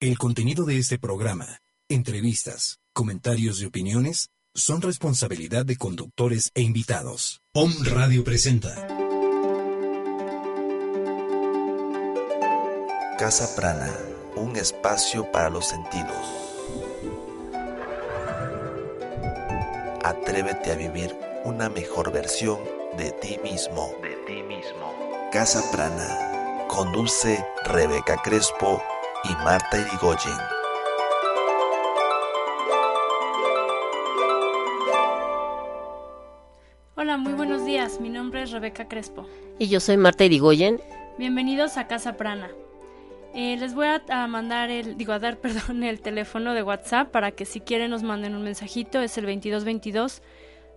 El contenido de este programa, entrevistas, comentarios y opiniones son responsabilidad de conductores e invitados. Om Radio presenta. Casa Prana, un espacio para los sentidos. Atrévete a vivir una mejor versión de ti mismo. De ti mismo. Casa Prana. Conduce Rebeca Crespo y Marta Irigoyen. Hola, muy buenos días. Mi nombre es Rebeca Crespo. Y yo soy Marta Irigoyen. Bienvenidos a Casa Prana. Eh, les voy a, a, mandar el, digo, a dar, perdón, el teléfono de WhatsApp para que si quieren nos manden un mensajito. Es el 2222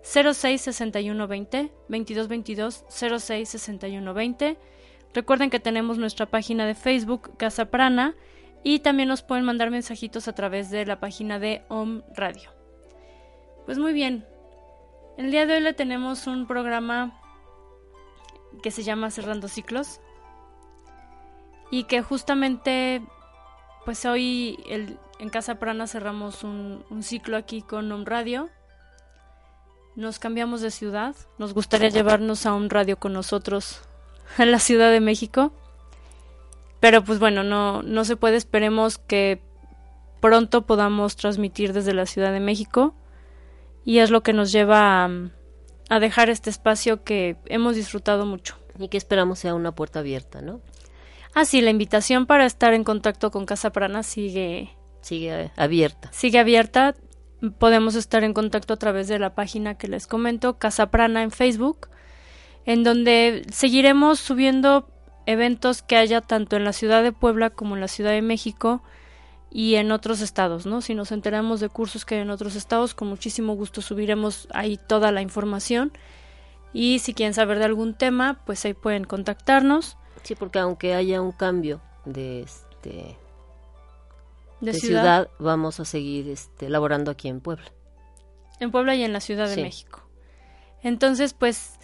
066120 2222 066120. Recuerden que tenemos nuestra página de Facebook Casa Prana y también nos pueden mandar mensajitos a través de la página de Om Radio. Pues muy bien, el día de hoy le tenemos un programa que se llama Cerrando Ciclos y que justamente pues hoy en Casa Prana cerramos un, un ciclo aquí con Om Radio. Nos cambiamos de ciudad, nos gustaría llevarnos a un radio con nosotros a la Ciudad de México. Pero pues bueno, no, no se puede, esperemos que pronto podamos transmitir desde la Ciudad de México y es lo que nos lleva a, a, dejar este espacio que hemos disfrutado mucho. Y que esperamos sea una puerta abierta, ¿no? Ah, sí, la invitación para estar en contacto con Casa Prana sigue... Sigue abierta. Sigue abierta. Podemos estar en contacto a través de la página que les comento, Casa Prana en Facebook, en donde seguiremos subiendo eventos que haya tanto en la ciudad de Puebla como en la ciudad de México y en otros estados, ¿no? Si nos enteramos de cursos que hay en otros estados, con muchísimo gusto subiremos ahí toda la información. Y si quieren saber de algún tema, pues ahí pueden contactarnos. Sí, porque aunque haya un cambio de este de, de ciudad, ciudad, vamos a seguir este laborando aquí en Puebla. En Puebla y en la Ciudad de. México. Entonces, pues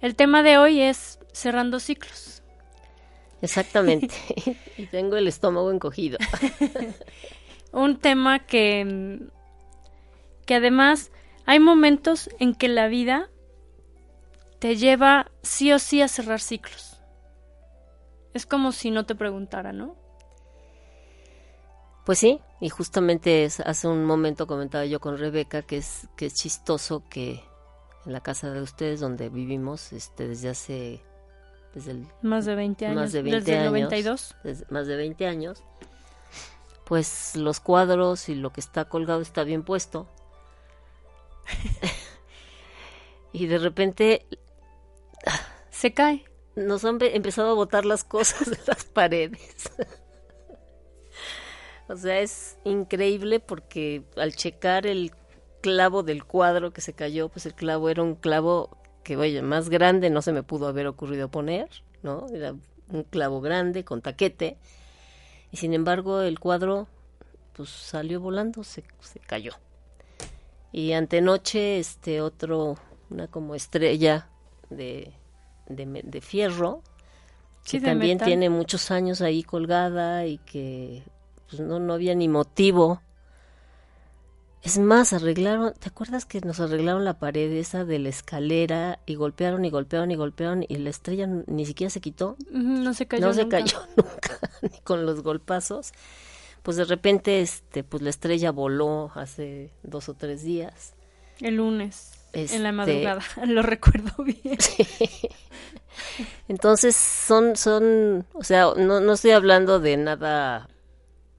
el tema de hoy es cerrando ciclos. Exactamente. y tengo el estómago encogido. Un tema que, que además hay momentos en que la vida te lleva sí o sí a cerrar ciclos. Es como si no te preguntara, ¿no? Pues sí, y justamente es, hace un momento comentaba yo con Rebeca que es, que es chistoso que en la casa de ustedes donde vivimos este, desde hace desde el, más de 20 años, más de 20 desde años, el 92. Desde, más de 20 años, pues los cuadros y lo que está colgado está bien puesto. y de repente se cae. Nos han empezado a botar las cosas de las paredes. o sea, es increíble porque al checar el clavo del cuadro que se cayó, pues el clavo era un clavo que, oye, más grande no se me pudo haber ocurrido poner, ¿no? Era un clavo grande con taquete. Y sin embargo, el cuadro, pues salió volando, se, se cayó. Y antenoche, este otro, una como estrella de, de, de fierro, Sí, que de también metal. tiene muchos años ahí colgada y que pues no, no había ni motivo. Es más, arreglaron, ¿te acuerdas que nos arreglaron la pared esa de la escalera y golpearon y golpearon y golpearon y la estrella ni siquiera se quitó? No se cayó no se cayó nunca, ni con los golpazos. Pues de repente, este, pues la estrella voló hace dos o tres días. El lunes, en la Este, madrugada, lo recuerdo bien. Entonces son, son, o sea, no, no estoy hablando de nada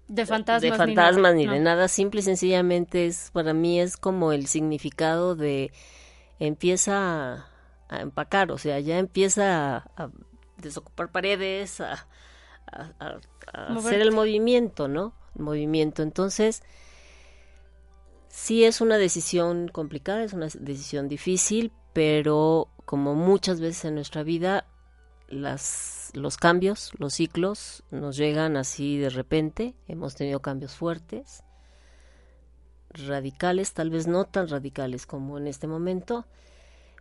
De fantasmas. de ni fantasmas nada, ni, no. de nada, simple y sencillamente es, para mí es como el significado de empieza a, empacar, o sea, ya empieza a, a desocupar paredes, a, a- hacer el movimiento, ¿no? movimiento. Entonces, sí es una decisión complicada, es una decisión difícil, pero como muchas veces en nuestra vida, las, los cambios, los ciclos nos llegan así de repente. Hemos tenido cambios fuertes, radicales, tal vez no tan radicales como en este momento,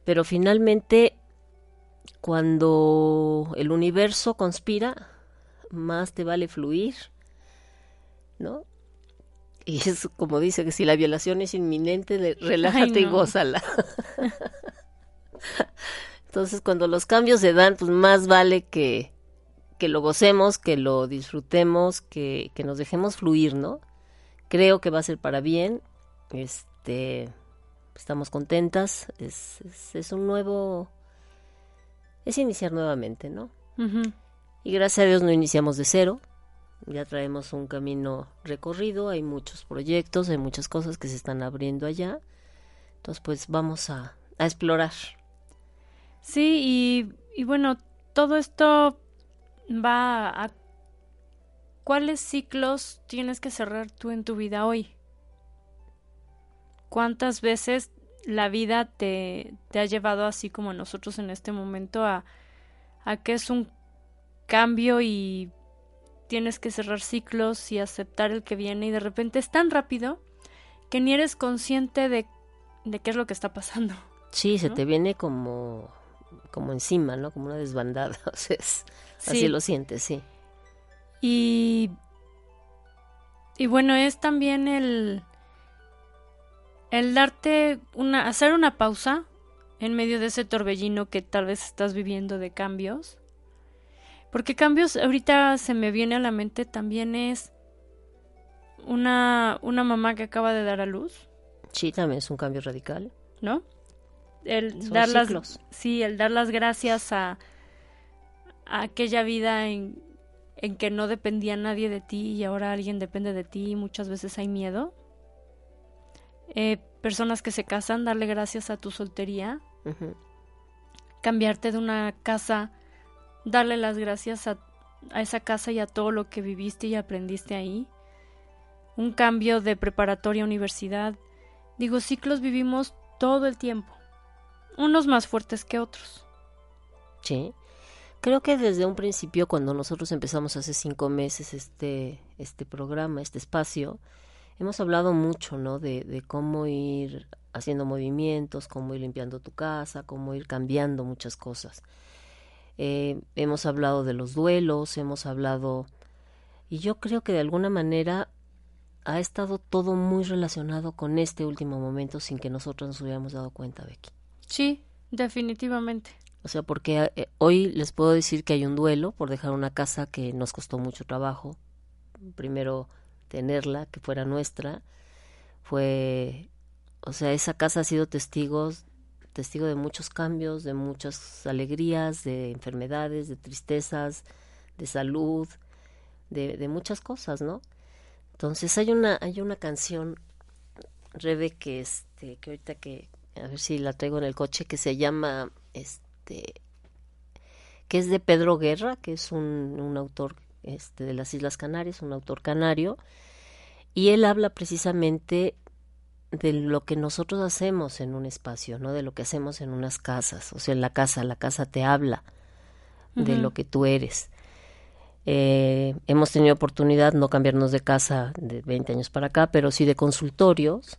pero finalmente cuando el universo conspira, más te vale fluir, ¿no? Y es como dice que si la violación es inminente, relájate y gózala. Entonces, cuando los cambios se dan, pues más vale que, que lo gocemos, que lo disfrutemos, que, que nos dejemos fluir, ¿no? Creo que va a ser para bien. Este, estamos contentas. Es, es, es un nuevo es iniciar nuevamente, ¿no? Y gracias a Dios no iniciamos de cero, ya traemos un camino recorrido, hay muchos proyectos, hay muchas cosas que se están abriendo allá, entonces pues vamos a, a explorar. Sí, y, y bueno, todo esto va a... ¿Cuáles ciclos tienes que cerrar tú en tu vida hoy? ¿Cuántas veces la vida te, te ha llevado así como nosotros en este momento a, a que es un cambio y tienes que cerrar ciclos y aceptar el que viene y de repente es tan rápido que ni eres consciente de, de qué es lo que está pasando. Sí, se te viene como, como encima, ¿no? Como una desbandada. O sea, así lo sientes, sí. Y, y bueno, es también el, el darte una, hacer una pausa en medio de ese torbellino que tal vez estás viviendo de cambios. Porque cambios, ahorita se me viene a la mente también es una, una mamá que acaba de dar a luz. Sí, también es un cambio radical. ¿No? El dar las, sí, el dar las gracias a, a aquella vida en, en que no dependía nadie de ti y ahora alguien depende de ti y muchas veces hay miedo. Eh, personas que se casan, darle gracias a tu soltería, cambiarte de una casa, darle las gracias a, a, esa casa y a todo lo que viviste y aprendiste ahí, un cambio de preparatoria a universidad, digo, ciclos vivimos todo el tiempo, unos más fuertes que otros. Sí. Creo que desde un principio, cuando nosotros empezamos hace cinco meses este, este programa, este espacio, hemos hablado mucho, ¿no? De, cómo ir haciendo movimientos, cómo ir limpiando tu casa, cómo ir cambiando muchas cosas. Eh, hemos hablado de los duelos, hemos hablado... Y yo creo que de alguna manera ha estado todo muy relacionado con este último momento sin que nosotros nos hubiéramos dado cuenta, Becky. Sí, definitivamente. O sea, porque eh, hoy les puedo decir que hay un duelo por dejar una casa que nos costó mucho trabajo. Primero tenerla, que fuera nuestra. Fue, o sea, esa casa ha sido testigos, testigo de muchos cambios, de muchas alegrías, de enfermedades, de tristezas, de salud, de, de muchas cosas, ¿no? Entonces hay una, hay una canción, Rebe, que este, que ahorita que, a ver si la traigo en el coche, que se llama, este, que es de Pedro Guerra, que es un, un autor este, de las Islas Canarias, un autor canario, y él habla precisamente de lo que nosotros hacemos en un espacio, ¿no? De lo que hacemos en unas casas, o sea, en la casa, la casa te habla de lo que tú eres. Eh, hemos tenido oportunidad no cambiarnos de casa de 20 años para acá, pero sí de consultorios.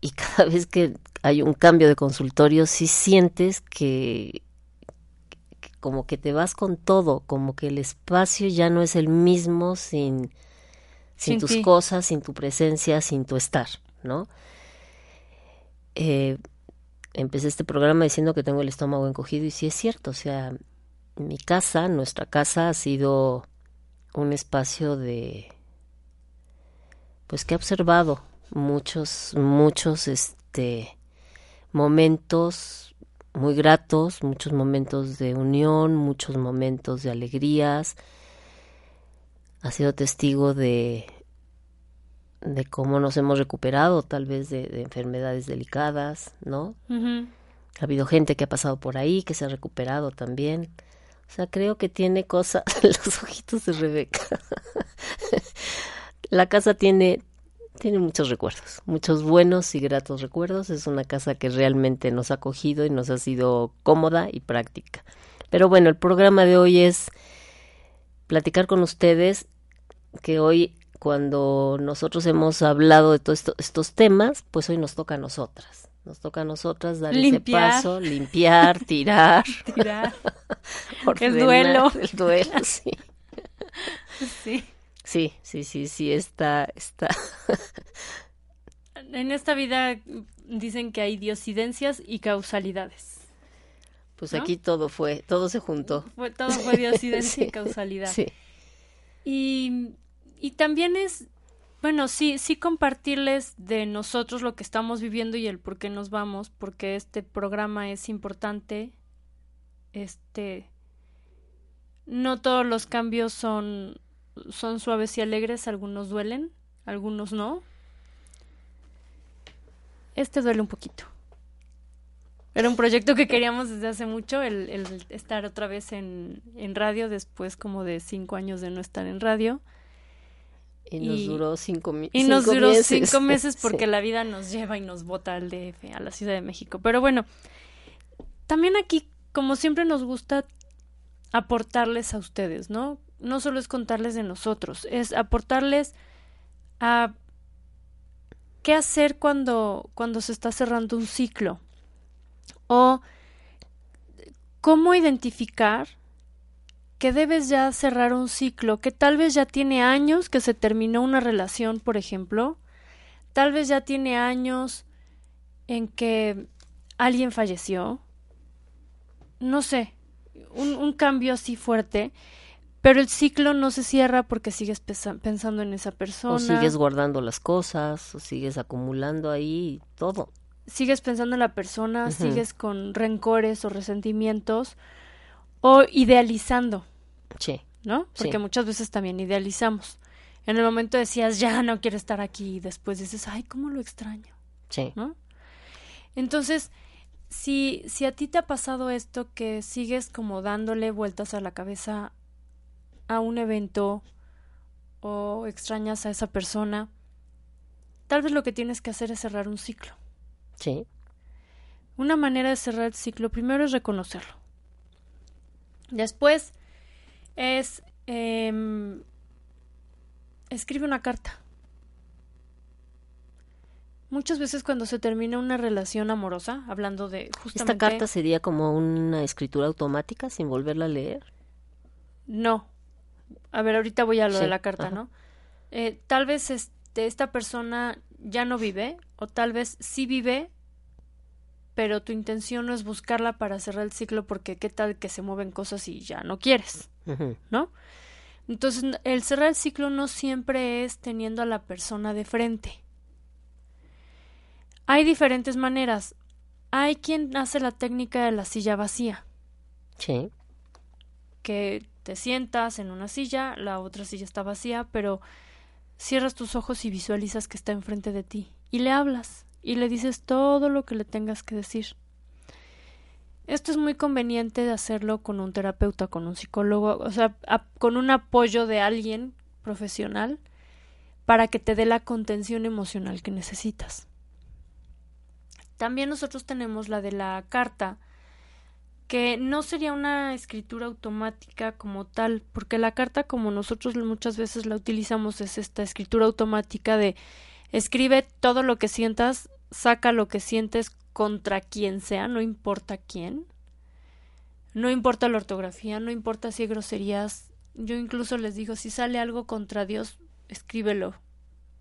Y cada vez que hay un cambio de consultorio, sí sientes que, como que te vas con todo, como que el espacio ya no es el mismo sin, sin, tus cosas, sin tu presencia, sin tu estar, ¿no? Eh, empecé este programa diciendo que tengo el estómago encogido y sí es cierto, o sea, mi casa, nuestra casa ha sido un espacio de, pues que he observado muchos, muchos, este, momentos muy gratos, muchos momentos de unión, muchos momentos de alegrías. Ha sido testigo de, de cómo nos hemos recuperado tal vez de, enfermedades delicadas, ¿no? Ha habido gente que ha pasado por ahí, que se ha recuperado también. O O sea, creo que tiene cosas, los ojitos de Rebeca. la casa tiene, tiene muchos recuerdos, muchos buenos y gratos recuerdos. Es una casa que realmente nos ha acogido y nos ha sido cómoda y práctica. Pero bueno, el programa de hoy es platicar con ustedes que hoy cuando nosotros hemos hablado de todos estos temas, pues hoy nos toca a nosotras. Nos toca a nosotras dar ese paso, limpiar, tirar. tirar. el duelo. El duelo, sí. Sí. Sí, sí, sí, sí, está, está. en esta vida dicen que hay diosidencias y causalidades. Pues aquí todo fue, todo se juntó. todo fue diosidencia y causalidad. Sí. Y, y también es, bueno, sí, sí compartirles de nosotros lo que estamos viviendo y el por qué nos vamos, porque este programa es importante. Este, no todos los cambios son son suaves y alegres, algunos duelen, algunos no. Este duele un poquito. Era un proyecto que queríamos desde hace mucho, el, el estar otra vez en, en, radio después como de cinco años de no estar en radio. Y nos duró cinco, meses. Y nos duró cinco meses porque la vida nos lleva y nos bota al DF, a la Ciudad de México. Pero bueno, también aquí, como siempre nos gusta aportarles a ustedes, ¿no? No solo es contarles de nosotros, es aportarles a qué hacer cuando, cuando se está cerrando un ciclo. O cómo identificar que debes ya cerrar un ciclo, que tal vez ya tiene años que se terminó una relación, por ejemplo, tal vez ya tiene años en que alguien falleció, no sé, un, un cambio así fuerte pero el ciclo no se cierra porque sigues pensando en esa persona. O sigues guardando las cosas, o sigues acumulando ahí todo. Sigues pensando en la persona, sigues con rencores o resentimientos, o idealizando. Sí. ¿No? Porque muchas veces también idealizamos. En el momento decías, ya no quiero estar aquí, y después dices, ay, cómo lo extraño. Sí. ¿No? Entonces, si, si a ti te ha pasado esto que sigues como dándole vueltas a la cabeza a un evento o extrañas a esa persona, tal vez lo que tienes que hacer es cerrar un ciclo. Sí. Una manera de cerrar el ciclo primero es reconocerlo. Después es eh, escribe una carta. Muchas veces cuando se termina una relación amorosa, hablando de justamente... ¿Esta carta sería como una escritura automática sin volverla a leer? No, a ver, ahorita voy a lo de la carta, ¿no? Eh, tal vez este, esta persona ya no vive, o tal vez sí vive, pero tu intención no es buscarla para cerrar el ciclo porque qué tal que se mueven cosas y ya no quieres, ¿no? Entonces, el cerrar el ciclo no siempre es teniendo a la persona de frente. Hay diferentes maneras. Hay quien hace la técnica de la silla vacía. Sí. Que te sientas en una silla, la otra silla está vacía, pero cierras tus ojos y visualizas que está enfrente de ti y le hablas y le dices todo lo que le tengas que decir. Esto es muy conveniente de hacerlo con un terapeuta, con un psicólogo, o sea, con un apoyo de alguien profesional para que te dé la contención emocional que necesitas. También nosotros tenemos la de la carta, que no sería una escritura automática como tal, porque la carta como nosotros muchas veces la utilizamos es esta escritura automática de escribe todo lo que sientas, saca lo que sientes contra quien sea, no importa quién. No importa la ortografía, no importa si hay groserías. Yo incluso les digo, si sale algo contra Dios, escríbelo.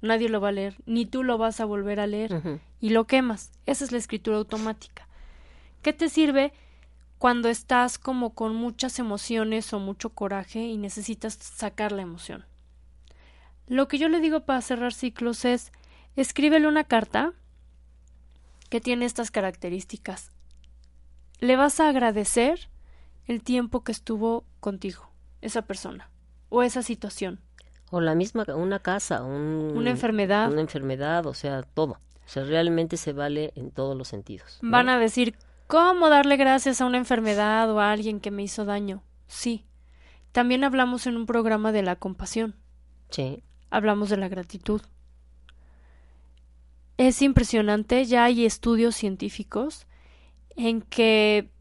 Nadie lo va a leer, ni tú lo vas a volver a leer y lo quemas. Esa es la escritura automática. ¿Qué te sirve? Cuando estás como con muchas emociones o mucho coraje y necesitas sacar la emoción. Lo que yo le digo para cerrar ciclos es escríbele una carta que tiene estas características. Le vas a agradecer el tiempo que estuvo contigo, esa persona, o esa situación. O la misma, una casa, una enfermedad. Una enfermedad, o sea, todo. O sea, realmente se vale en todos los sentidos. Van a decir, ¿Cómo darle gracias a una enfermedad o a alguien que me hizo daño? sí. También hablamos en un programa de la compasión. Sí. Hablamos de la gratitud. Es impresionante, ya hay estudios científicos en que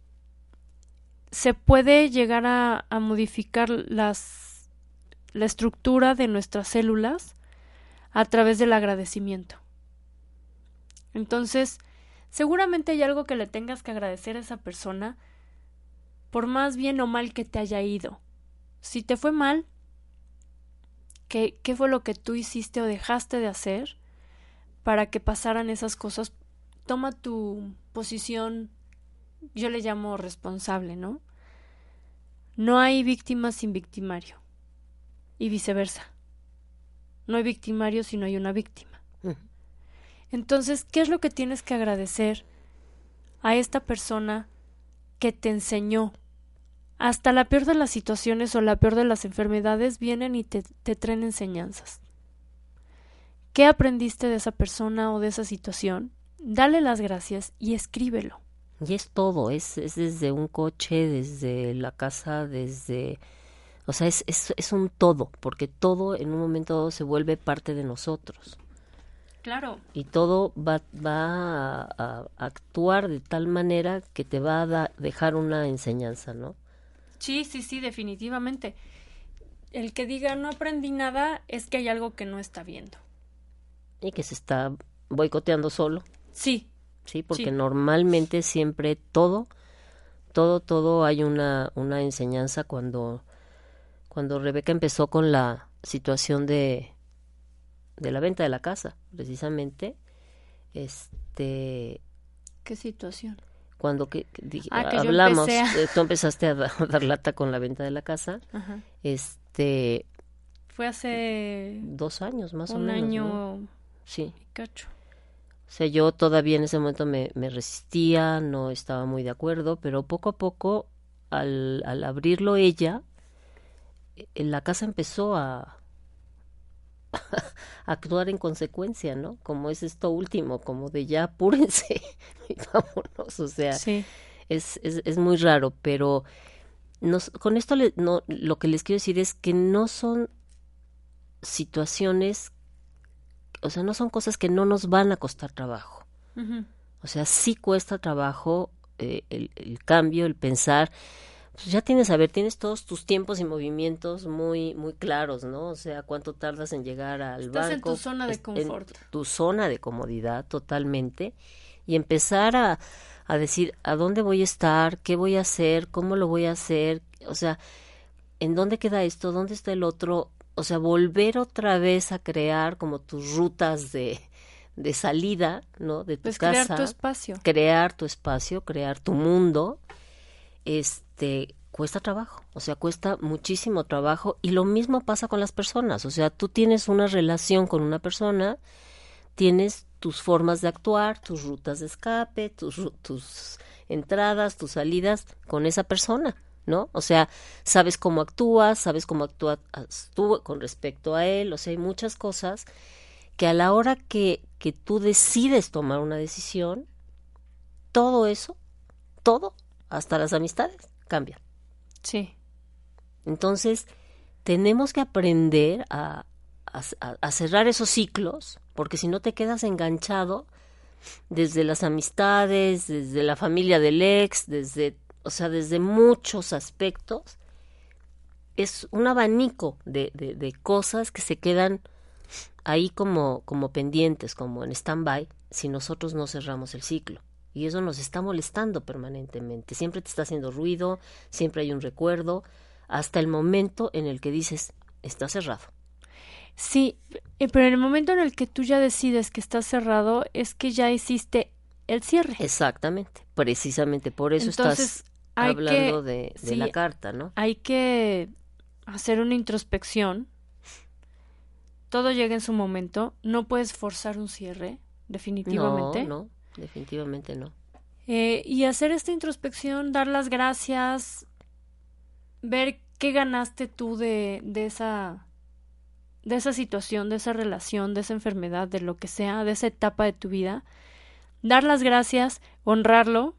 se puede llegar a, a modificar las, la estructura de nuestras células a través del agradecimiento. Entonces, seguramente hay algo que le tengas que agradecer a esa persona por más bien o mal que te haya ido. Si te fue mal, ¿qué, qué fue lo que tú hiciste o dejaste de hacer para que pasaran esas cosas? Toma tu posición, yo le llamo responsable, ¿no? No hay víctima sin victimario. Y viceversa. No hay victimario si no hay una víctima. Entonces, ¿qué es lo que tienes que agradecer a esta persona que te enseñó? Hasta la peor de las situaciones o la peor de las enfermedades vienen y te, te traen enseñanzas. ¿Qué aprendiste de esa persona o de esa situación? Dale las gracias y escríbelo. Y es todo, es, es desde un coche, desde la casa, desde... O sea, es, es, es un todo, porque todo en un momento se vuelve parte de nosotros. Claro. Y todo va, va a, a actuar de tal manera que te va a da- dejar una enseñanza, ¿no? Sí, sí, sí, definitivamente. El que diga no aprendí nada es que hay algo que no está viendo. Y que se está boicoteando solo, Sí, ¿sí? Porque Sí. normalmente siempre todo, todo, todo hay una, una enseñanza cuando, cuando Rebeca empezó con la situación de, de la venta de la casa, precisamente, este, ¿qué situación? cuando que, que Ah, hablamos, a- eh, tú empezaste a, da- a dar lata con la venta de la casa, Ajá. este, Fue hace dos años más o un menos, año ¿no? Sí. cacho. O sea, yo todavía en ese momento me, me resistía, no estaba muy de acuerdo, pero poco a poco, al, al abrirlo ella, eh, la casa empezó a actuar en consecuencia, ¿no? Como es esto último, como de ya apúrense y vámonos, o sea, Sí, es, es, es muy raro, pero nos, con esto le- no, lo que les quiero decir es que no son situaciones, o sea, no son cosas que no nos van a costar trabajo. O sea, sí cuesta trabajo eh, el, el cambio, el pensar. Pues ya tienes, a ver, tienes todos tus tiempos y movimientos muy, muy claros, ¿no? O sea, cuánto tardas en llegar al Estás en banco. tu zona de es- en confort. tu zona de comodidad totalmente. Y empezar a, a decir, ¿a dónde voy a estar? ¿Qué voy a hacer? ¿Cómo lo voy a hacer? O sea, ¿en dónde queda esto? ¿Dónde está el otro? O sea, volver otra vez a crear como tus rutas de, de salida, ¿no? De tu pues casa crear tu espacio. crear tu espacio, crear tu mundo, este cuesta trabajo, o sea, cuesta muchísimo trabajo y lo mismo pasa con las personas, o sea, tú tienes una relación con una persona, tienes tus formas de actuar, tus rutas de escape, tus entradas, tus salidas con esa persona, ¿no? O sea, sabes cómo actúas, sabes cómo actúas tú con respecto a él, o sea, hay muchas cosas que a la hora que, que tú decides tomar una decisión, todo eso, todo, hasta las amistades, cambian. Sí, Entonces, tenemos que aprender a, a- a cerrar esos ciclos, porque si no te quedas enganchado desde las amistades, desde la familia del ex, desde, o sea, desde muchos aspectos, es un abanico de, de, de cosas que se quedan ahí como, como pendientes, como en stand-by, si nosotros no cerramos el ciclo. Y eso nos está molestando permanentemente. Siempre te está haciendo ruido, siempre hay un recuerdo, hasta el momento en el que dices, está cerrado. sí, eh, pero en el momento en el que tú ya decides que está cerrado es que ya hiciste el cierre. Exactamente. Precisamente por eso Entonces, estás hablando que- de, de sí, la carta, ¿no? Hay que hacer una introspección. Todo llega en su momento. No puedes forzar un cierre, definitivamente. No, no, definitivamente no. Eh, y hacer esta introspección, dar las gracias, ver qué ganaste tú de, de esa de esa situación, de esa relación, de esa enfermedad, de lo que sea, de esa etapa de tu vida, dar las gracias, honrarlo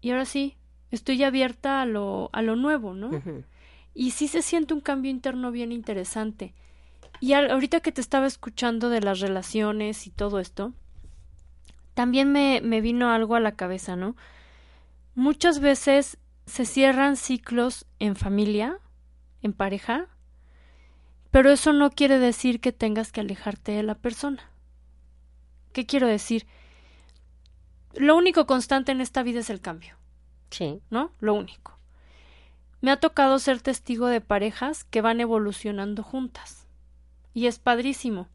y ahora sí, estoy abierta a lo, a lo nuevo, ¿no? Y sí se siente un cambio interno bien interesante. Y al- ahorita que te estaba escuchando de las relaciones y todo esto, también me, me vino algo a la cabeza, ¿no? Muchas veces se cierran ciclos en familia, en pareja, pero eso no quiere decir que tengas que alejarte de la persona. ¿Qué quiero decir? Lo único constante en esta vida es el cambio. Sí. ¿no? Lo único. Me ha tocado ser testigo de parejas que van evolucionando juntas. Y es padrísimo.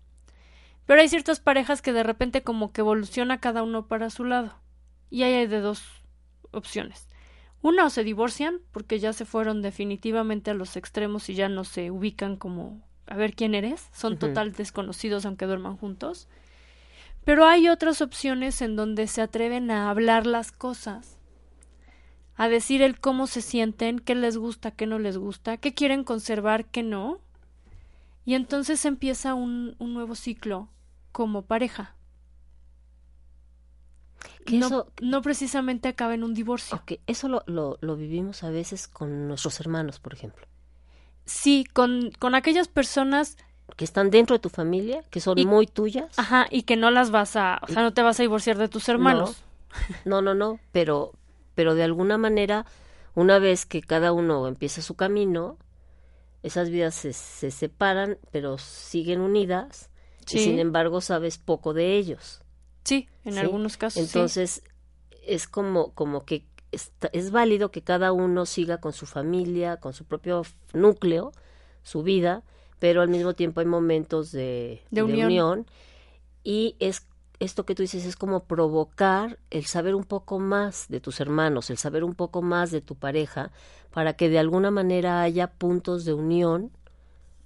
Pero hay ciertas parejas que de repente como que evoluciona cada uno para su lado. Y ahí hay de dos opciones. Una o se divorcian porque ya se fueron definitivamente a los extremos y ya no se ubican como a ver quién eres. Son total desconocidos aunque duerman juntos. Pero hay otras opciones en donde se atreven a hablar las cosas a decir el cómo se sienten, qué les gusta, qué no les gusta, qué quieren conservar, qué no. Y entonces empieza un, un nuevo ciclo como pareja. Que No, eso, no precisamente acaba en un divorcio. ok, eso lo, lo, lo vivimos a veces con nuestros hermanos, por ejemplo, Sí, con, con aquellas personas, que están dentro de tu familia, que son Y- muy tuyas. ajá, y que no las vas a, o sea, no te vas a divorciar de tus hermanos. No, no, no, pero, pero de alguna manera, una vez que cada uno empieza su camino, esas vidas se, se separan, pero siguen unidas, Sí. y sin embargo sabes poco de ellos. Sí, en ¿sí? algunos casos. sí. Entonces, es como, como que está- es válido que cada uno siga con su familia, con su propio núcleo, su vida, pero al mismo tiempo hay momentos de, De unión. unión. Y es esto que tú dices es como provocar el saber un poco más de tus hermanos, el saber un poco más de tu pareja, para que de alguna manera haya puntos de unión,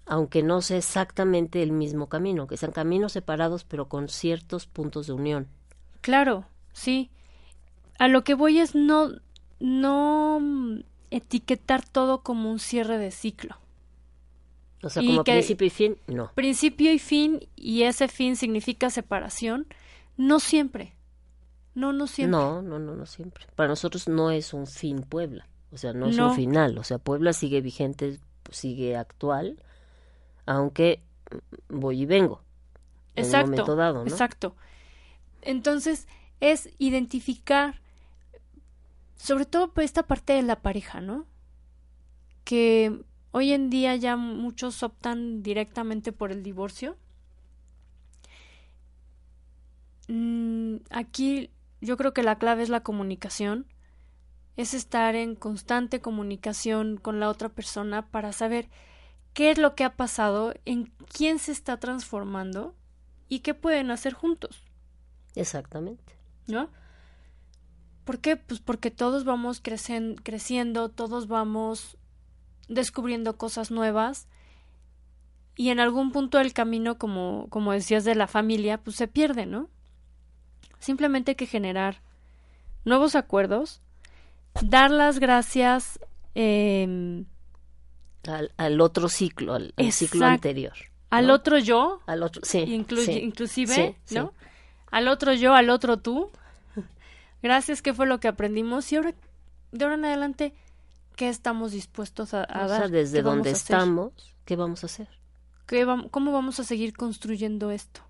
aunque no sea exactamente el mismo camino, que sean caminos separados, pero con ciertos puntos de unión. Claro, sí. A lo que voy es no, no etiquetar todo como un cierre de ciclo. O sea, Y como principio y fin, no. Principio y fin, y ese fin significa separación, no siempre. No, no siempre. No, no, no, no siempre. Para nosotros no es un fin Puebla, o sea, no es No. un final, o sea, Puebla sigue vigente, sigue actual, aunque voy y vengo. En un Exacto. momento dado, ¿no? Exacto. Entonces, es identificar, sobre todo por esta parte de la pareja, ¿no? Que hoy en día ya muchos optan directamente por el divorcio. Mm, aquí yo creo que la clave es la comunicación. Es estar en constante comunicación con la otra persona para saber qué es lo que ha pasado, en quién se está transformando y qué pueden hacer juntos, Exactamente. ¿no? ¿Por qué? Pues porque todos vamos crecen- creciendo, todos vamos descubriendo cosas nuevas y en algún punto del camino, como, como decías de la familia, pues se pierde, ¿no? Simplemente hay que generar nuevos acuerdos, dar las gracias, em, Al, al otro ciclo, al, al ciclo anterior. al otro yo, Al otro, sí. inclu- sí, inclusive, sí, sí. ¿no? Al otro yo, al otro tú. Gracias, ¿qué fue lo que aprendimos? Y ahora, de ahora en adelante, ¿qué estamos dispuestos a, a O dar? sea, desde ¿Qué vamos donde estamos, ¿qué vamos a hacer? ¿Qué vam- ¿Cómo vamos a seguir construyendo esto?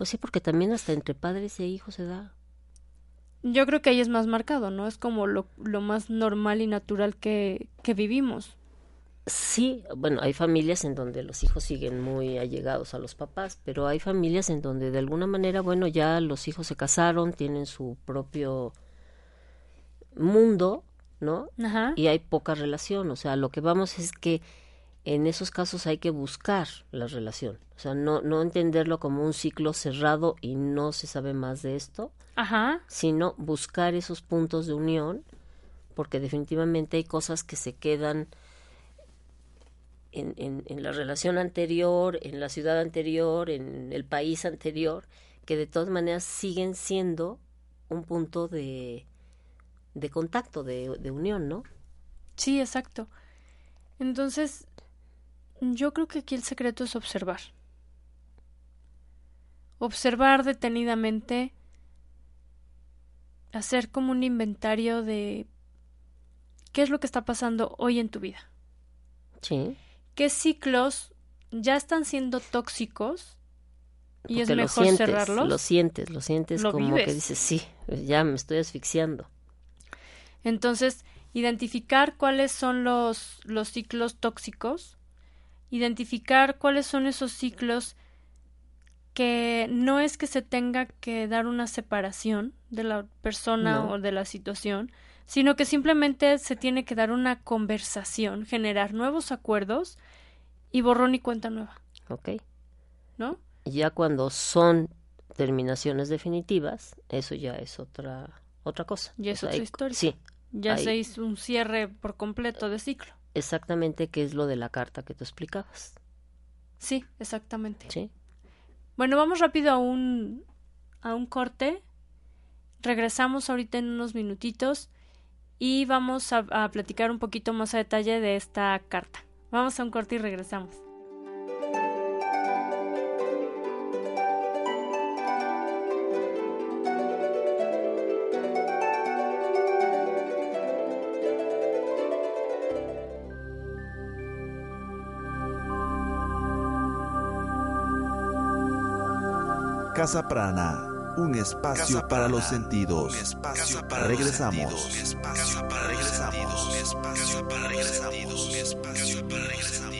Pues sí, porque también hasta entre padres e hijos se da. Yo creo que ahí es más marcado, ¿no? Es como lo, lo más normal y natural que, que vivimos. Sí, bueno, hay familias en donde los hijos siguen muy allegados a los papás, pero hay familias en donde de alguna manera, bueno, ya los hijos se casaron, tienen su propio mundo, ¿no? Ajá. Y hay poca relación, o sea, lo que vamos es que en esos casos hay que buscar la relación, o sea, no, no entenderlo como un ciclo cerrado y no se sabe más de esto, Ajá. sino buscar esos puntos de unión, porque definitivamente hay cosas que se quedan en, en, en la relación anterior, en la ciudad anterior, en el país anterior, que de todas maneras siguen siendo un punto de, de contacto, de, de unión, ¿no? Sí, exacto. Entonces, yo creo que aquí el secreto es observar. Observar detenidamente, hacer como un inventario de qué es lo que está pasando hoy en tu vida. Sí. ¿Qué ciclos ya están siendo tóxicos y es Porque mejor sientes, cerrarlos? Lo sientes, lo sientes Lo como que dices, sí, ya me estoy asfixiando. Entonces, identificar cuáles son los, los ciclos tóxicos, identificar cuáles son esos ciclos que no es que se tenga que dar una separación de la persona No. o de la situación, sino que simplemente se tiene que dar una conversación, generar nuevos acuerdos y borrón y cuenta nueva, ¿Ok? ¿no? Ya cuando son terminaciones definitivas, eso ya es otra otra cosa. Ya es O sea, otra hay- historia. Sí, Ya Ahí. se hizo un cierre por completo de ciclo. Exactamente qué es lo de la carta que tú explicabas. Sí, exactamente. Sí. Bueno, vamos rápido a un, a un corte. Regresamos ahorita en unos minutitos y vamos a, a platicar un poquito más a detalle de esta carta. Vamos a un corte y regresamos. Casa Prana, un espacio Casa para Prana, los sentidos. un espacio para Regresamos. los sentidos. Espacio para regresamos. Espacio para regresamos. Espacio para regresamos.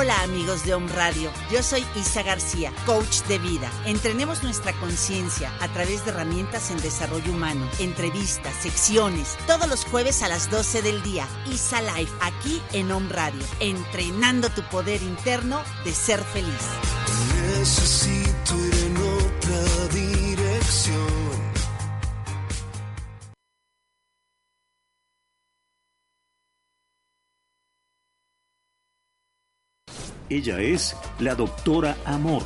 Hola amigos de Home Radio, yo soy Isa García, coach de vida. Entrenemos nuestra conciencia a través de herramientas en desarrollo humano, entrevistas, secciones, todos los jueves a las 12 del día. Isa Life, aquí en Home Radio, entrenando tu poder interno de ser feliz. Ella es la doctora Amor,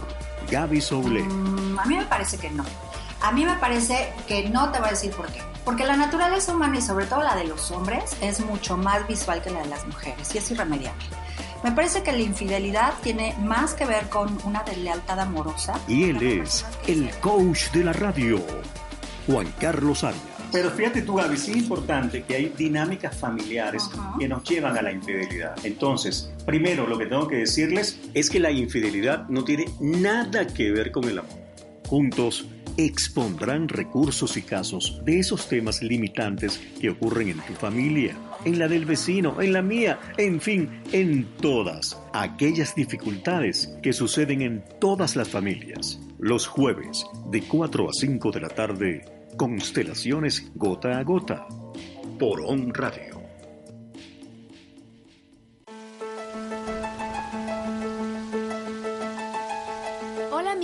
Gaby Soule. Mm, A mí me parece que no. A mí me parece que no te voy a decir por qué. Porque la naturaleza humana y sobre todo la de los hombres es mucho más visual que la de las mujeres y es irremediable. Me parece que la infidelidad tiene más que ver con una deslealtad amorosa. Y él es el coach de la radio, Juan Carlos Arias. Pero fíjate tú, Gaby, sí es importante que hay dinámicas familiares que nos llevan a la infidelidad. Entonces, primero lo que tengo que decirles es que la infidelidad no tiene nada que ver con el amor. Juntos expondrán recursos y casos de esos temas limitantes que ocurren en tu familia, en la del vecino, en la mía, en fin, en todas aquellas dificultades que suceden en todas las familias. Los jueves, de 4 a 5 de la tarde, Constelaciones Gota a Gota, por On Radio.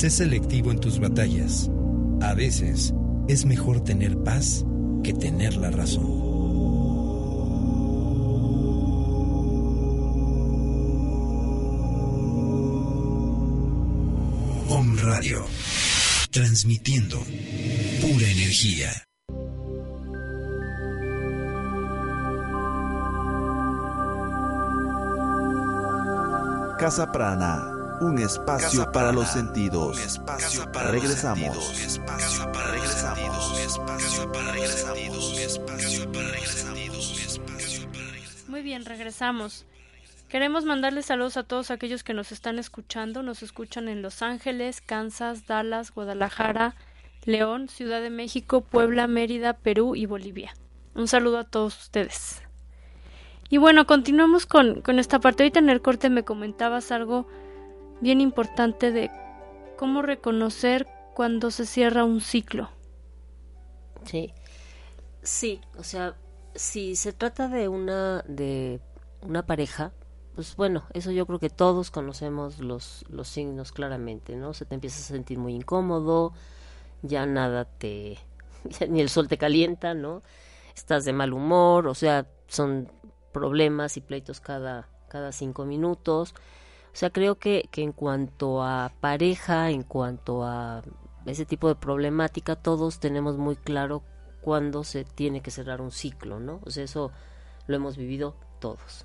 Sé selectivo en tus batallas. A veces es mejor tener paz que tener la razón. Om Radio. Transmitiendo pura energía. Casa Prana, Un espacio Casa para los sentidos. un espacio para Regresamos. los sentidos, un espacio para regresamos, un espacio para regresamos, un espacio para regresamos, un espacio para regresamos. Muy bien, regresamos. Queremos mandarles saludos a todos aquellos que nos están escuchando. Nos escuchan en Los Ángeles, Kansas, Dallas, Guadalajara, León, Ciudad de México, Puebla, Mérida, Perú y Bolivia. Un saludo a todos ustedes. Y bueno, continuamos con, con esta parte. Ahorita en el corte me comentabas algo bien importante de cómo reconocer cuando se cierra un ciclo. Sí. Sí, o sea, si se trata de una de una pareja, pues bueno, eso yo creo que todos conocemos los los signos claramente, ¿no? Se te empieza a sentir muy incómodo, ya nada te ni el sol te calienta, ¿no? Estás de mal humor, o sea, son problemas y pleitos cada cada cinco minutos. O sea, creo que, que en cuanto a pareja, en cuanto a ese tipo de problemática, todos tenemos muy claro cuándo se tiene que cerrar un ciclo, ¿no? O sea, eso lo hemos vivido todos.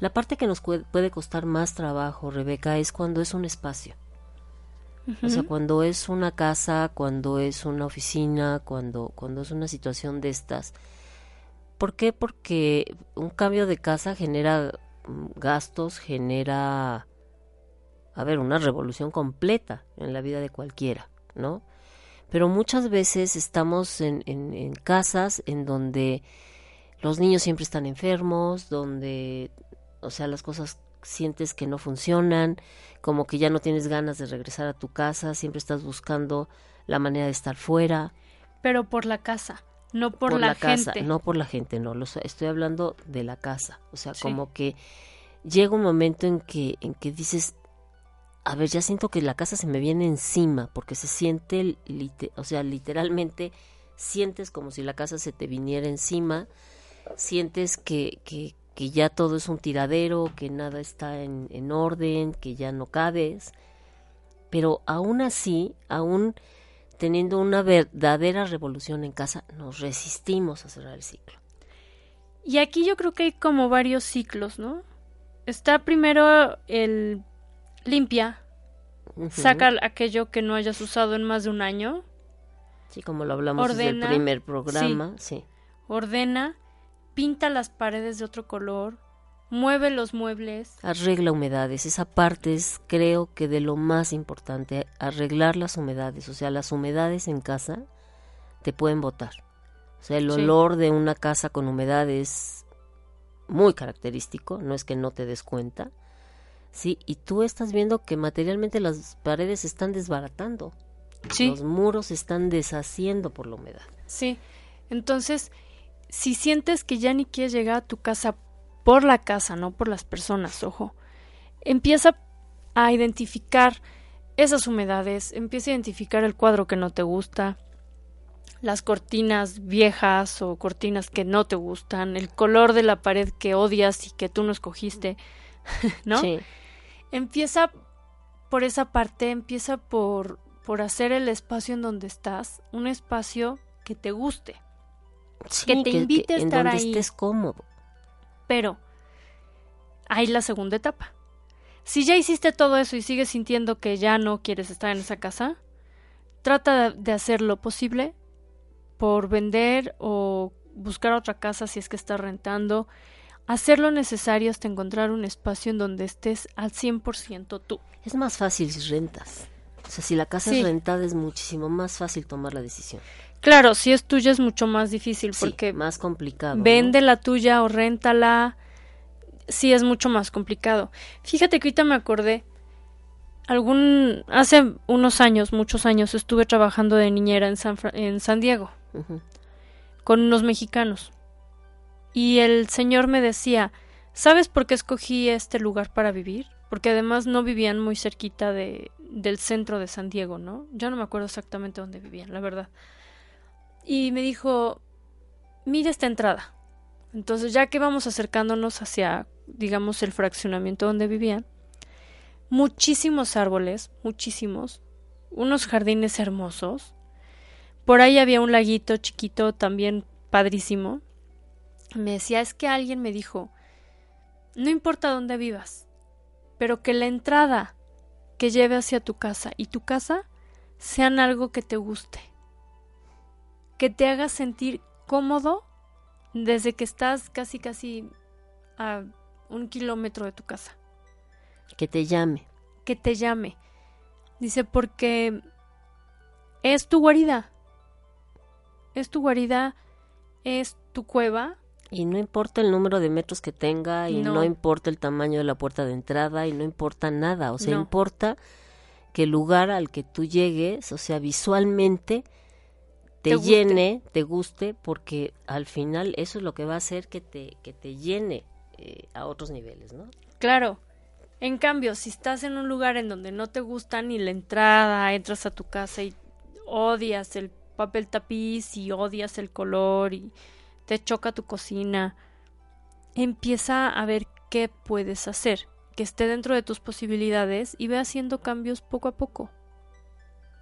La parte que nos puede costar más trabajo, Rebeca, es cuando es un espacio. O sea, cuando es una casa, cuando es una oficina, cuando, cuando es una situación de estas. ¿Por qué? Porque un cambio de casa genera mm, gastos, genera, a ver, una revolución completa en la vida de cualquiera, ¿no? Pero muchas veces estamos en, en, en casas en donde los niños siempre están enfermos, donde, o sea, las cosas sientes que no funcionan, como que ya no tienes ganas de regresar a tu casa, siempre estás buscando la manera de estar fuera. Pero por la casa, no por, la, casa, gente. no por la gente, no, lo so- estoy hablando de la casa, o sea, Sí. como que llega un momento en que en que dices, a ver, ya siento que la casa se me viene encima, porque se siente, o sea, literalmente sientes como si la casa se te viniera encima, sientes que, que, que ya todo es un tiradero, que nada está en, en orden, que ya no cabes, pero aún así, aún teniendo una verdadera revolución en casa, nos resistimos a cerrar el ciclo. Y aquí yo creo que hay como varios ciclos, ¿no? Está primero el limpia, saca aquello que no hayas usado en más de un año, Sí, como lo hablamos desde el Ordena, primer programa, sí. ordena, pinta las paredes de otro color, mueve los muebles. Arregla humedades, esa parte es creo que de lo más importante, arreglar las humedades, o sea, las humedades en casa te pueden botar. O sea, el Sí. olor de una casa con humedad es muy característico, no es que no te des cuenta. Sí, y tú estás viendo que materialmente las paredes se están desbaratando. Sí. Los muros se están deshaciendo por la humedad. Sí. Entonces, si sientes que ya ni quieres llegar a tu casa por la casa, no por las personas, ojo, empieza a identificar esas humedades, empieza a identificar el cuadro que no te gusta, las cortinas viejas o cortinas que no te gustan, el color de la pared que odias y que tú no escogiste, ¿no? Sí. Empieza por esa parte, empieza por, por hacer el espacio en donde estás, un espacio que te guste, Sí, que te invite a en estar donde ahí. estés cómodo. Pero hay la segunda etapa. Si ya hiciste todo eso y sigues sintiendo que ya no quieres estar en esa casa, trata de- de hacer lo posible por vender o buscar otra casa si es que estás rentando, hacer lo necesario hasta encontrar un espacio en donde estés al 100% tú. Es más fácil si rentas. O sea, si la casa Sí. es rentada es muchísimo más fácil tomar la decisión. Claro, si es tuya es mucho más difícil Sí, porque más complicado. ¿no? vende la tuya o réntala. Sí, es mucho más complicado. Fíjate que ahorita me acordé. Algún. Hace unos años, muchos años, estuve trabajando de niñera en San, en San Diego con unos mexicanos. Y el señor me decía: ¿Sabes por qué escogí este lugar para vivir? Porque además no vivían muy cerquita de, del centro de San Diego, ¿no? Ya no me acuerdo exactamente dónde vivían, la verdad. Y me dijo: Mira esta entrada. Entonces, ya que vamos acercándonos hacia, digamos, el fraccionamiento donde vivían, muchísimos árboles, muchísimos, unos jardines hermosos. Por ahí había un laguito chiquito también padrísimo. Me decía, es que alguien me dijo, no importa dónde vivas, pero que la entrada que lleve hacia tu casa y tu casa sean algo que te guste, que te haga sentir cómodo desde que estás casi casi a un kilómetro de tu casa. Que te llame. Que te llame. Dice, porque es tu guarida. Es tu guarida, es tu cueva. Y no importa el número de metros que tenga, y no, No. importa el tamaño de la puerta de entrada, y no importa nada. O sea, No. importa que el lugar al que tú llegues, o sea, visualmente te, Te guste. llene, te guste, porque al final eso es lo que va a hacer que te, que te llene eh, a otros niveles, ¿no? Claro. En cambio, si estás en un lugar en donde no te gusta ni la entrada, entras a tu casa y odias el papel tapiz y odias el color y te choca tu cocina, empieza a ver qué puedes hacer, que esté dentro de tus posibilidades y ve haciendo cambios poco a poco.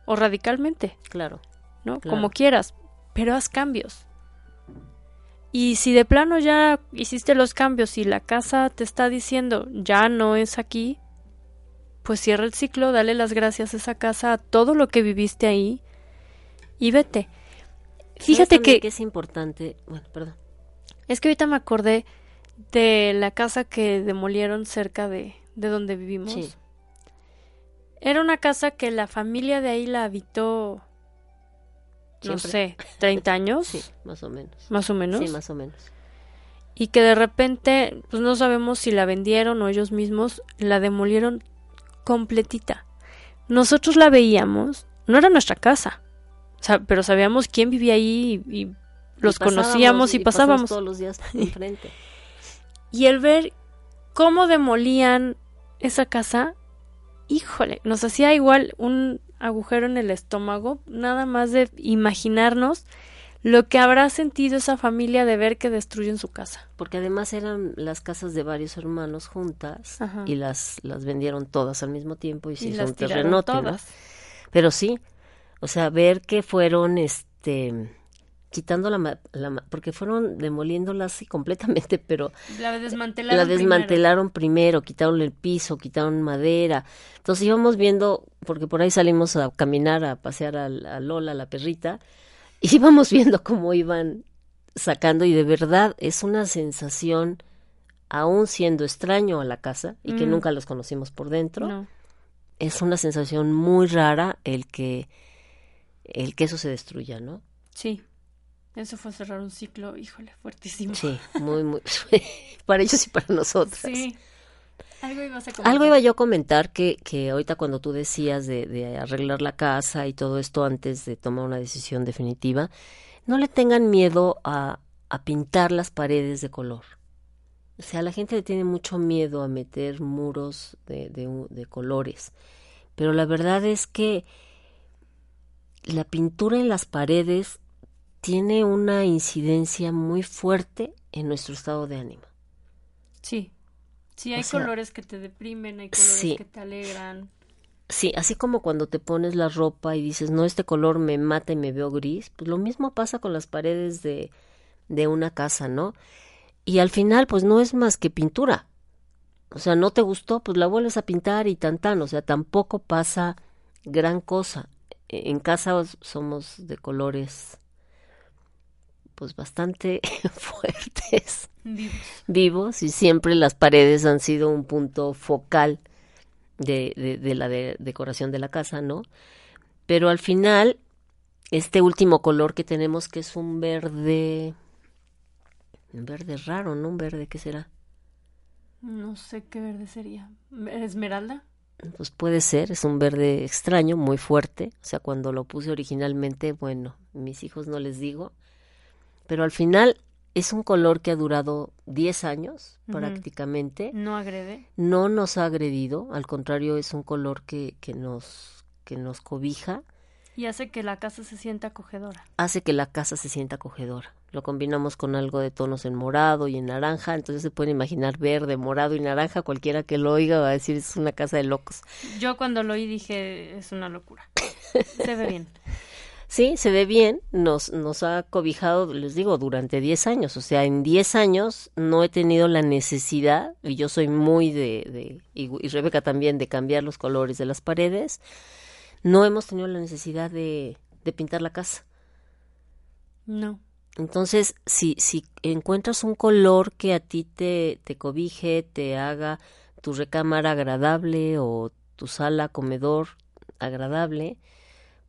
O radicalmente. Claro. ¿No? Claro. Como quieras, pero haz cambios. Y si de plano ya hiciste los cambios y la casa te está diciendo ya no es aquí, pues cierra el ciclo, dale las gracias a esa casa, a todo lo que viviste ahí y vete. ¿Sabes Fíjate que, es importante, bueno, perdón. es que ahorita me acordé de la casa que demolieron cerca de, de donde vivimos. Sí. Era una casa que la familia de ahí la habitó, no sé, 30 años. Sí, más o menos. Más o menos. Sí, más o menos. y que de repente, pues no sabemos si la vendieron o ellos mismos la demolieron completita. Nosotros la veíamos, no era nuestra casa, o sea, pero sabíamos quién vivía ahí y, y los Y conocíamos y, pasábamos. todos los días enfrente. Y el ver cómo demolían esa casa, híjole, nos hacía igual un agujero en el estómago, nada más de imaginarnos lo que habrá sentido esa familia de ver que destruyen su casa. Porque además eran las casas de varios hermanos juntas Ajá. y las, las vendieron todas al mismo tiempo y se hizo un todas. Pero sí, o sea, ver que fueron, este, quitando la, la porque fueron demoliéndolas sí, completamente, pero La desmantelaron. la desmantelaron primero, quitaron el piso, quitaron madera. Entonces íbamos viendo, porque por ahí salimos a caminar, a pasear a, a Lola, la perrita, y íbamos viendo cómo iban sacando y de verdad es una sensación, aún siendo extraño a la casa y que Mm. nunca los conocimos por dentro, No. es una sensación muy rara el que el que eso se destruya, ¿no? Sí. Eso fue cerrar un ciclo, híjole, fuertísimo. Sí, muy, muy, para ellos y para nosotras. Sí. Algo ibas a comentar. Algo iba yo a comentar que, que ahorita cuando tú decías de, de arreglar la casa y todo esto antes de tomar una decisión definitiva, no le tengan miedo a, a pintar las paredes de color. O sea, la gente le tiene mucho miedo a meter muros de, de colores. Pero la verdad es que la pintura en las paredes tiene una incidencia muy fuerte en nuestro estado de ánimo. Sí. Sí, hay O sea, colores que te deprimen, hay colores sí. que te alegran. Sí, así como cuando te pones la ropa y dices, no, este color me mata y me veo gris, pues lo mismo pasa con las paredes de, de una casa, ¿no? Y al final, pues no es más que pintura. O sea, no te gustó, pues la vuelves a pintar y tan tan, o sea, tampoco pasa gran cosa. En casa os- somos de colores, pues bastante fuertes Vivos. vivos y siempre las paredes han sido un punto focal de, de, de la de- decoración de la casa, ¿no? Pero al final, este último color que tenemos, que es un verde, un verde raro, ¿no? Un verde, ¿qué será? No sé qué verde sería. ¿Esmeralda? Pues puede ser, es un verde extraño, muy fuerte. O sea, cuando lo puse originalmente, bueno, mis hijos no les digo. Pero al final es un color que ha durado 10 años prácticamente. No agrede. No nos ha agredido, al contrario, es un color que, que, nos, que nos cobija, Y hace que la casa se sienta acogedora. hace que la casa se sienta acogedora. Lo combinamos con algo de tonos en morado y en naranja, entonces se pueden imaginar verde, morado y naranja, cualquiera que lo oiga va a decir es una casa de locos. Yo cuando lo oí dije, es una locura. Se ve bien. Sí, se ve bien, nos, nos ha cobijado, les digo, durante 10 años. O sea, en 10 años no he tenido la necesidad, y yo soy muy de, de y, y Rebeca también, de cambiar los colores de las paredes. No hemos tenido la necesidad de, de pintar la casa. No. Entonces, si, si encuentras un color que a ti te, te cobije, te haga tu recámara agradable o tu sala, comedor agradable,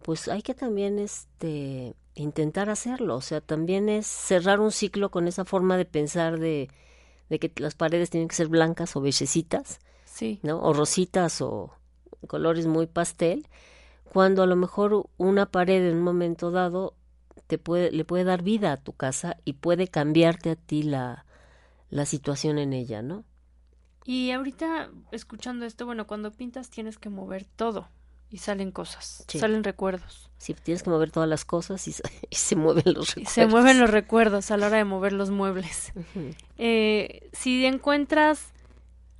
pues hay que también este intentar hacerlo. O sea, también es cerrar un ciclo con esa forma de pensar de, de que las paredes tienen que ser blancas o bellecitas, Sí. ¿no? O rositas o colores muy pastel, cuando a lo mejor una pared en un momento dado te puede, le puede dar vida a tu casa y puede cambiarte a ti la, la situación en ella, ¿no? Y ahorita, escuchando esto, bueno, cuando pintas tienes que mover todo y salen cosas, Sí. salen recuerdos. Si tienes que mover todas las cosas y, se- y se mueven los Y recuerdos. se mueven los recuerdos a la hora de mover los muebles. Eh, si encuentras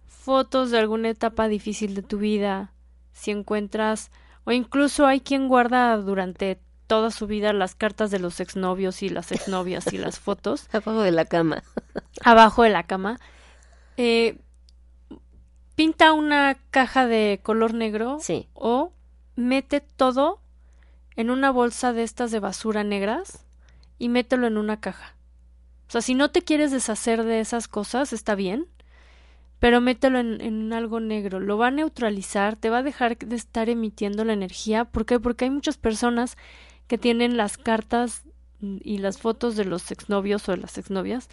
fotos de alguna etapa difícil de tu vida, si encuentras, o incluso hay quien guarda durante toda su vida las cartas de los exnovios y las exnovias y las fotos Abajo de la cama. abajo de la cama, eh, pinta una caja de color negro Sí. o mete todo en una bolsa de estas de basura negras y mételo en una caja. O sea, si no te quieres deshacer de esas cosas, está bien, pero mételo en, en algo negro. Lo va a neutralizar, te va a dejar de estar emitiendo la energía. ¿Por qué? Porque hay muchas personas que tienen las cartas y las fotos de los exnovios o de las exnovias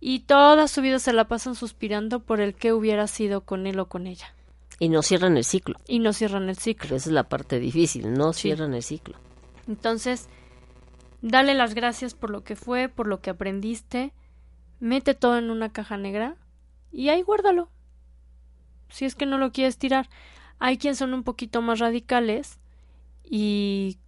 y toda su vida se la pasan suspirando por el que hubiera sido con él o con ella. Y no cierran el ciclo. Y no cierran el ciclo. Esa es la parte difícil, no cierran el ciclo. Entonces, dale las gracias por lo que fue, por lo que aprendiste, mete todo en una caja negra y ahí guárdalo. Si es que no lo quieres tirar. Hay quienes son un poquito más radicales y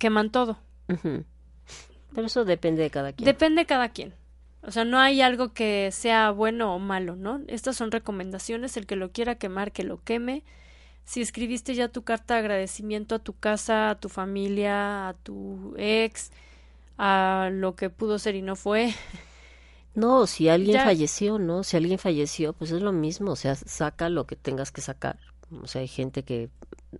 queman todo. Pero eso depende de cada quien. Depende de cada quien. O sea, no hay algo que sea bueno o malo, ¿no? Estas son recomendaciones. El que lo quiera quemar, que lo queme. Si escribiste ya tu carta de agradecimiento a tu casa, a tu familia, a tu ex, a lo que pudo ser y no fue. No, si alguien Ya- falleció, ¿no? Si alguien falleció, pues es lo mismo, o sea, saca lo que tengas que sacar. O sea, hay gente que,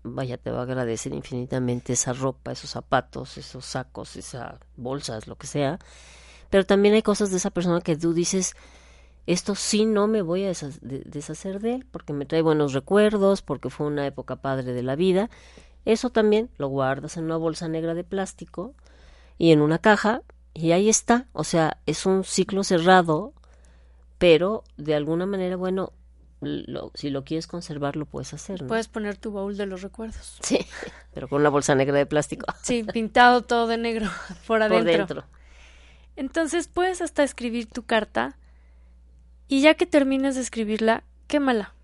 vaya, te va a agradecer infinitamente esa ropa, esos zapatos, esos sacos, esas bolsas, lo que sea. Pero también hay cosas de esa persona que tú dices, esto sí no me voy a desha- de- deshacer de él, porque me trae buenos recuerdos, porque fue una época padre de la vida. Eso también lo guardas en una bolsa negra de plástico y en una caja y ahí está. O sea, es un ciclo cerrado, pero de alguna manera, bueno, lo- si lo quieres conservar, lo puedes hacer. ¿no? Puedes poner tu baúl de los recuerdos. Sí, pero con una bolsa negra de plástico. Sí, pintado todo de negro por Por adentro. dentro. Entonces puedes hasta escribir tu carta y ya que termines de escribirla, quémala.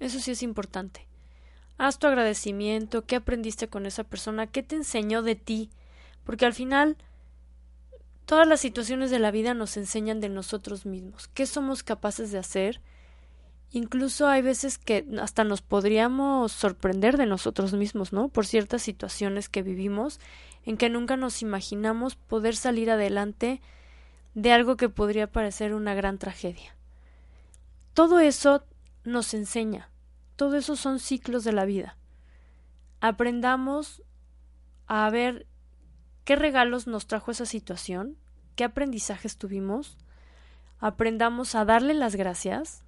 Eso sí es importante. Haz tu agradecimiento, qué aprendiste con esa persona, qué te enseñó de ti, porque al final todas las situaciones de la vida nos enseñan de nosotros mismos, qué somos capaces de hacer. Incluso hay veces que hasta nos podríamos sorprender de nosotros mismos, ¿no? Por ciertas situaciones que vivimos en que nunca nos imaginamos poder salir adelante de algo que podría parecer una gran tragedia. Todo eso nos enseña, todo eso son ciclos de la vida. Aprendamos a ver qué regalos nos trajo esa situación, qué aprendizajes tuvimos, aprendamos a darle las gracias,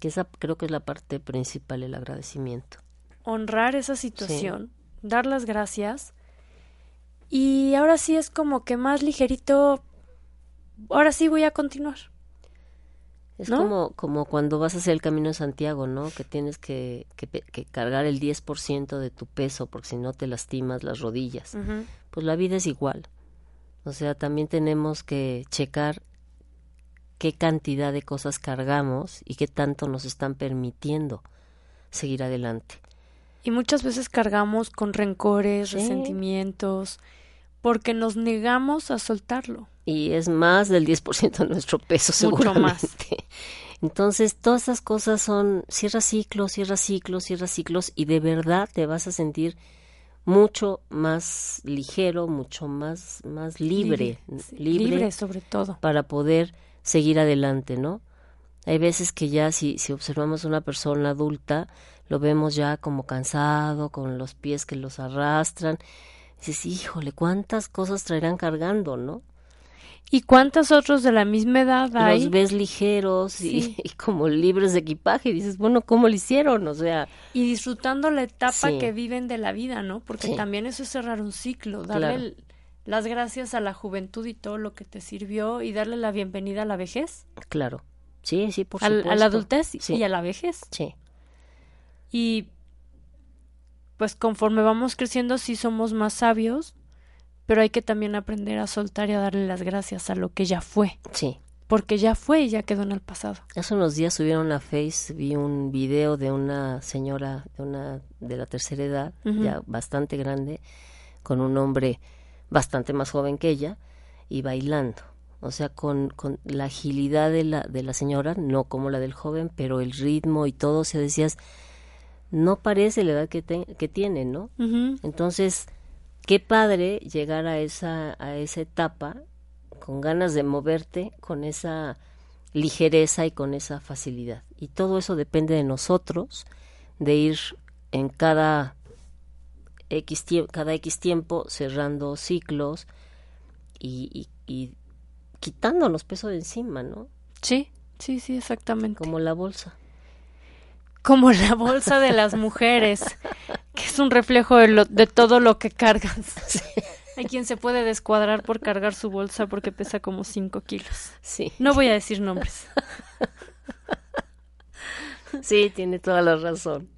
Que esa creo que es la parte principal, el agradecimiento. honrar esa situación, dar las gracias. Y ahora sí es como que más ligerito, ahora sí voy a continuar. Es ¿No? como, como cuando vas a hacer el camino de Santiago, ¿no? Que tienes que, que, cargar el 10% de tu peso porque si no te lastimas las rodillas. Pues la vida es igual. O sea, también tenemos que checar qué cantidad de cosas cargamos y qué tanto nos están permitiendo seguir adelante. Y muchas veces cargamos con rencores, Sí. resentimientos, porque nos negamos a soltarlo. Y es más del 10% de nuestro peso, Mucho seguramente. más. Entonces, todas esas cosas son cierra ciclos, cierra ciclos, cierra ciclos, y de verdad te vas a sentir mucho más ligero, mucho más, más libre, libre, libre sobre todo. para poder seguir adelante, ¿no? Hay veces que ya si, si observamos una persona adulta, lo vemos ya como cansado, con los pies que los arrastran. Dices, híjole, cuántas cosas traerán cargando, ¿no? ¿Y cuántos otros de la misma edad hay? Los ves ligeros y, Sí. y como libres de equipaje. Y dices, bueno, ¿cómo lo hicieron? O sea, Y disfrutando la etapa Sí. que viven de la vida, ¿no? Porque Sí. también eso es cerrar un ciclo, darle Claro. el- las gracias a la juventud y todo lo que te sirvió y darle la bienvenida a la vejez, claro. Sí, sí, por al- a supuesto. la adultez y a la vejez. Sí. Y pues conforme vamos creciendo sí somos más sabios, pero hay que también aprender a soltar y a darle las gracias a lo que ya fue, Sí. porque ya fue y ya quedó en el pasado. Hace unos días subieron a Face, vi un video de una señora de una de la tercera edad, ya bastante grande, con un hombre bastante más joven que ella y bailando. O sea, con, con la agilidad de la, de la señora, no como la del joven, pero el ritmo y todo, o sea, decías, no parece la edad que, te- que tiene, ¿no? Entonces, qué padre llegar a esa, a esa etapa con ganas de moverte, con esa ligereza y con esa facilidad. Y todo eso depende de nosotros, de ir en cada X, cada X tiempo cerrando ciclos y, y, y quitándonos peso de encima, ¿no? Sí, sí, sí, exactamente. Como la bolsa. Como la bolsa de las mujeres, que es un reflejo de, lo- de todo lo que cargas. Hay quien se puede descuadrar por cargar su bolsa porque pesa como 5 kilos. Sí. No voy a decir nombres. Sí, tiene toda la razón.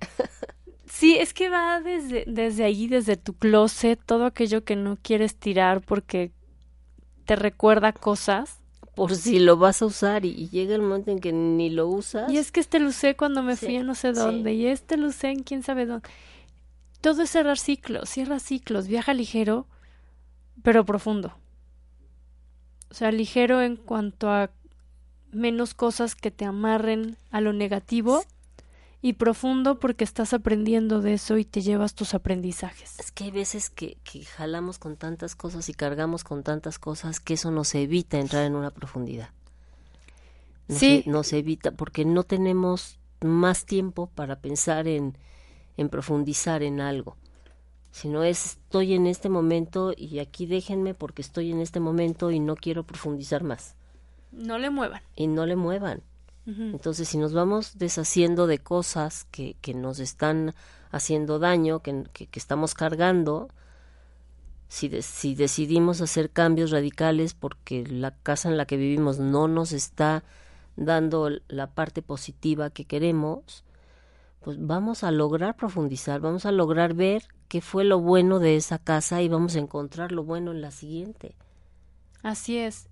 Sí, es que va desde, desde ahí, desde tu closet, todo aquello que no quieres tirar porque te recuerda cosas. Por si lo vas a usar y, y llega el momento en que ni lo usas. Y es que este lo usé cuando me Sí, fui a no sé sí. dónde, y este lo usé en quién sabe dónde. Todo es cerrar ciclos, cierra ciclos, viaja ligero, pero profundo. O sea, ligero en cuanto a menos cosas que te amarren a lo negativo y profundo porque estás aprendiendo de eso y te llevas tus aprendizajes. Es que hay veces que, que jalamos con tantas cosas y cargamos con tantas cosas que eso nos evita entrar en una profundidad. Nos, Sí. e- nos evita porque no tenemos más tiempo para pensar en, en profundizar en algo. Sino es estoy en este momento y aquí déjenme porque estoy en este momento y no quiero profundizar más. No le muevan. Y no le muevan. Entonces, si nos vamos deshaciendo de cosas que, que nos están haciendo daño, que, que- que estamos cargando, si, de- si decidimos hacer cambios radicales porque la casa en la que vivimos no nos está dando la parte positiva que queremos, pues vamos a lograr profundizar, vamos a lograr ver qué fue lo bueno de esa casa y vamos a encontrar lo bueno en la siguiente. Así es.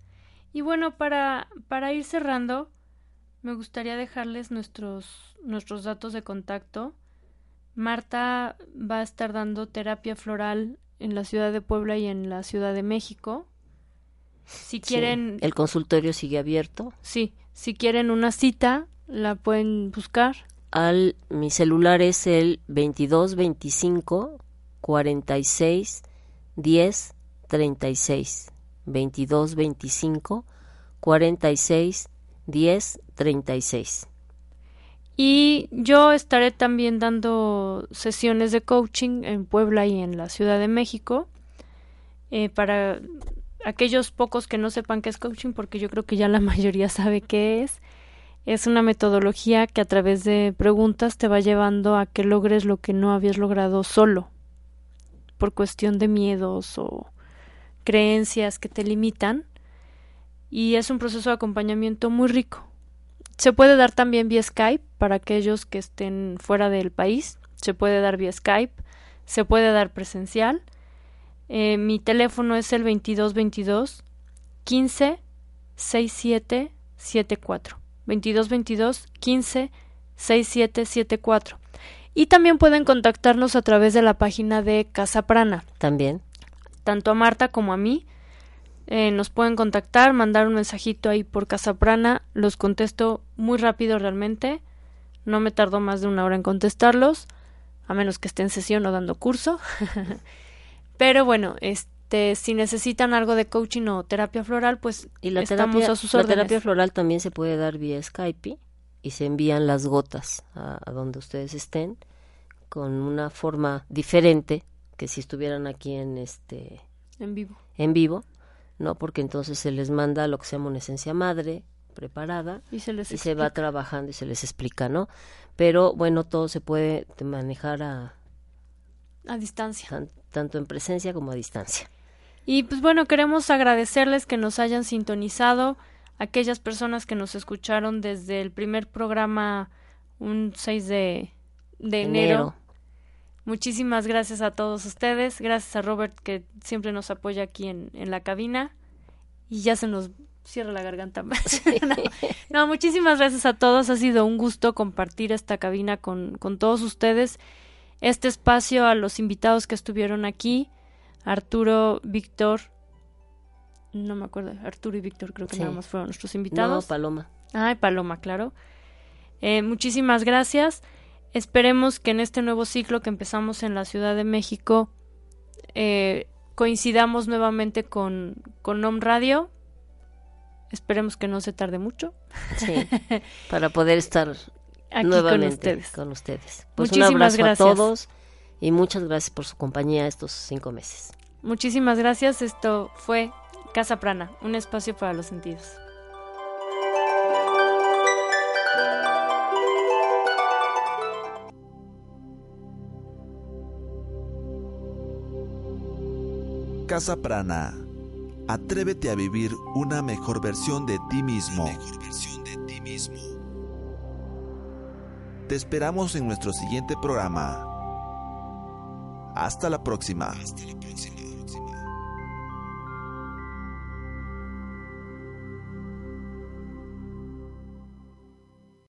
Y bueno, para, para ir cerrando, me gustaría dejarles nuestros, nuestros datos de contacto. Marta va a estar dando terapia floral en la ciudad de Puebla y en la ciudad de México. Si Sí, quieren, el consultorio sigue abierto. sí, si quieren una cita, la pueden buscar. al mi celular es el 22 25 46 10 36 22 25 46 10 36 Y yo estaré también dando sesiones de coaching en Puebla y en la Ciudad de México. eh, para aquellos pocos que no sepan qué es coaching, porque yo creo que ya la mayoría sabe qué es. Es una metodología que a través de preguntas te va llevando a que logres lo que no habías logrado solo, por cuestión de miedos o creencias que te limitan. Y es un proceso de acompañamiento muy rico. Se puede dar también vía Skype para aquellos que estén fuera del país. Se puede dar vía Skype. Se puede dar presencial. Eh, mi teléfono es el 2222 15 67 74. 2222 15 67 74. Y también pueden contactarnos a través de la página de Casa Prana. También. Tanto a Marta como a mí. Eh, nos pueden contactar, mandar un mensajito ahí por Casa Prana. Los contesto muy rápido realmente. No me tardó más de una hora en contestarlos. a menos que esté en sesión o dando curso. Pero bueno, este, si necesitan algo de coaching o terapia floral, pues Y la estamos terapia, a sus la órdenes. terapia floral también se puede dar vía Skype y se envían las gotas a, a donde ustedes estén con una forma diferente que si estuvieran aquí en este En vivo. en vivo, ¿no? Porque entonces se les manda lo que se llama una esencia madre preparada Y se les va explica. trabajando y se les explica, ¿no? Pero bueno, todo se puede manejar a A distancia. tan- tanto en presencia como a distancia. Y pues bueno, queremos agradecerles que nos hayan sintonizado, aquellas personas que nos escucharon desde el primer programa un 6 de, de enero. Enero. Muchísimas gracias a todos ustedes, gracias a Robert que siempre nos apoya aquí en, en la cabina y ya se nos cierra la garganta. no, no, muchísimas gracias a todos, ha sido un gusto compartir esta cabina con, con todos ustedes, este espacio a los invitados que estuvieron aquí, Arturo, Víctor, no me acuerdo, Arturo y Víctor creo que Sí. nada más fueron nuestros invitados. No, Paloma. Ay, Paloma, claro. Eh, muchísimas gracias. Esperemos que en este nuevo ciclo que empezamos en la Ciudad de México eh, coincidamos nuevamente con, con OM Radio. Esperemos que no se tarde mucho. Sí, para poder estar Aquí nuevamente con ustedes. con ustedes. Pues Muchísimas un abrazo gracias. a todos y muchas gracias por su compañía estos cinco meses. Muchísimas gracias. Esto fue Casa Prana, un espacio para los sentidos. Casa Prana. Atrévete a vivir una mejor versión de ti mismo. Te esperamos en nuestro siguiente programa. Hasta la próxima. Hasta la próxima.